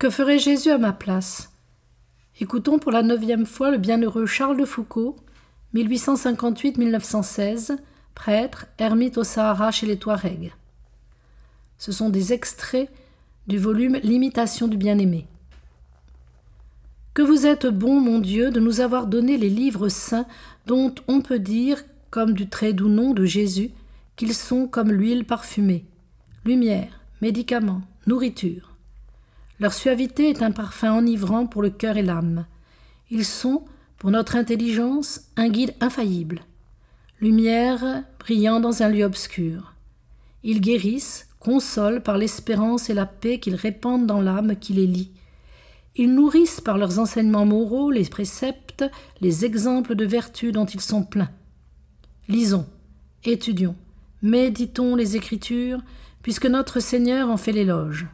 Que ferait Jésus à ma place? Écoutons pour la neuvième fois le bienheureux Charles de Foucault, 1858-1916, prêtre, ermite au Sahara chez les Touaregs. Ce sont des extraits du volume L'imitation du bien-aimé. Que vous êtes bon, mon Dieu, de nous avoir donné les livres saints dont on peut dire, comme du très doux nom de Jésus, qu'ils sont comme l'huile parfumée, lumière, médicaments, nourriture. Leur suavité est un parfum enivrant pour le cœur et l'âme. Ils sont, pour notre intelligence, un guide infaillible. Lumière brillant dans un lieu obscur. Ils guérissent, consolent par l'espérance et la paix qu'ils répandent dans l'âme qui les lie. Ils nourrissent par leurs enseignements moraux les préceptes, les exemples de vertu dont ils sont pleins. Lisons, étudions, méditons les Écritures, puisque notre Seigneur en fait l'éloge.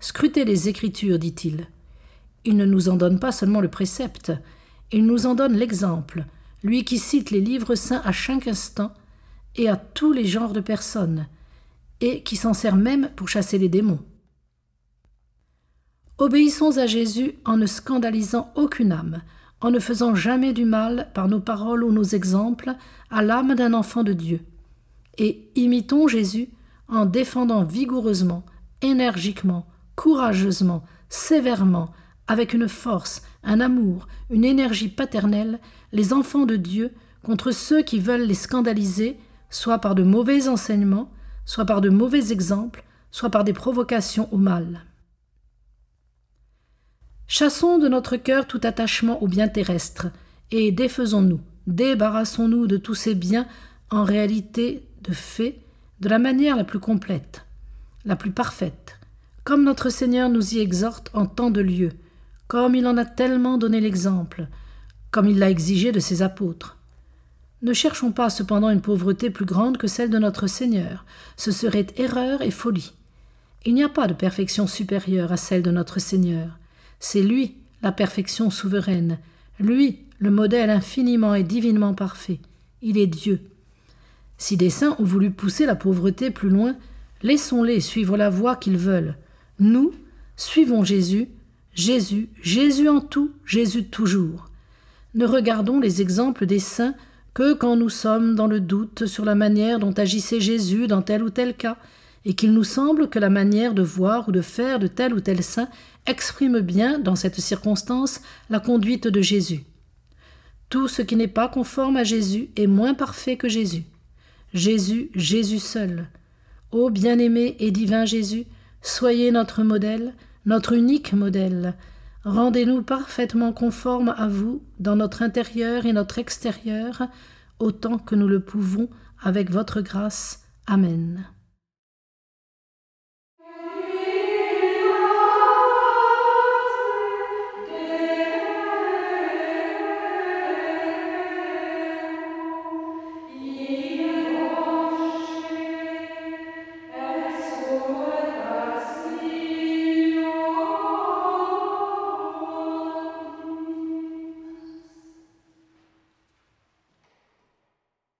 Scrutez les Écritures, dit-il. Il ne nous en donne pas seulement le précepte, il nous en donne l'exemple, lui qui cite les livres saints à chaque instant et à tous les genres de personnes, et qui s'en sert même pour chasser les démons. Obéissons à Jésus en ne scandalisant aucune âme, en ne faisant jamais du mal par nos paroles ou nos exemples à l'âme d'un enfant de Dieu. Et imitons Jésus en défendant vigoureusement, énergiquement, courageusement, sévèrement, avec une force, un amour, une énergie paternelle, les enfants de Dieu contre ceux qui veulent les scandaliser, soit par de mauvais enseignements, soit par de mauvais exemples, soit par des provocations au mal. Chassons de notre cœur tout attachement aux biens terrestres, et défaisons-nous, débarrassons-nous de tous ces biens en réalité de fait, de la manière la plus complète, la plus parfaite, comme notre Seigneur nous y exhorte en tant de lieux, comme il en a tellement donné l'exemple, comme il l'a exigé de ses apôtres. Ne cherchons pas cependant une pauvreté plus grande que celle de notre Seigneur, ce serait erreur et folie. Il n'y a pas de perfection supérieure à celle de notre Seigneur. C'est lui, la perfection souveraine, lui, le modèle infiniment et divinement parfait. Il est Dieu. Si des saints ont voulu pousser la pauvreté plus loin, laissons-les suivre la voie qu'ils veulent. Nous, suivons Jésus, Jésus, Jésus en tout, Jésus toujours. Ne regardons les exemples des saints que quand nous sommes dans le doute sur la manière dont agissait Jésus dans tel ou tel cas, et qu'il nous semble que la manière de voir ou de faire de tel ou tel saint exprime bien, dans cette circonstance, la conduite de Jésus. Tout ce qui n'est pas conforme à Jésus est moins parfait que Jésus. Jésus, Jésus seul. Ô bien-aimé et divin Jésus, soyez notre modèle, notre unique modèle. Rendez-nous parfaitement conformes à vous dans notre intérieur et notre extérieur, autant que nous le pouvons avec votre grâce. Amen.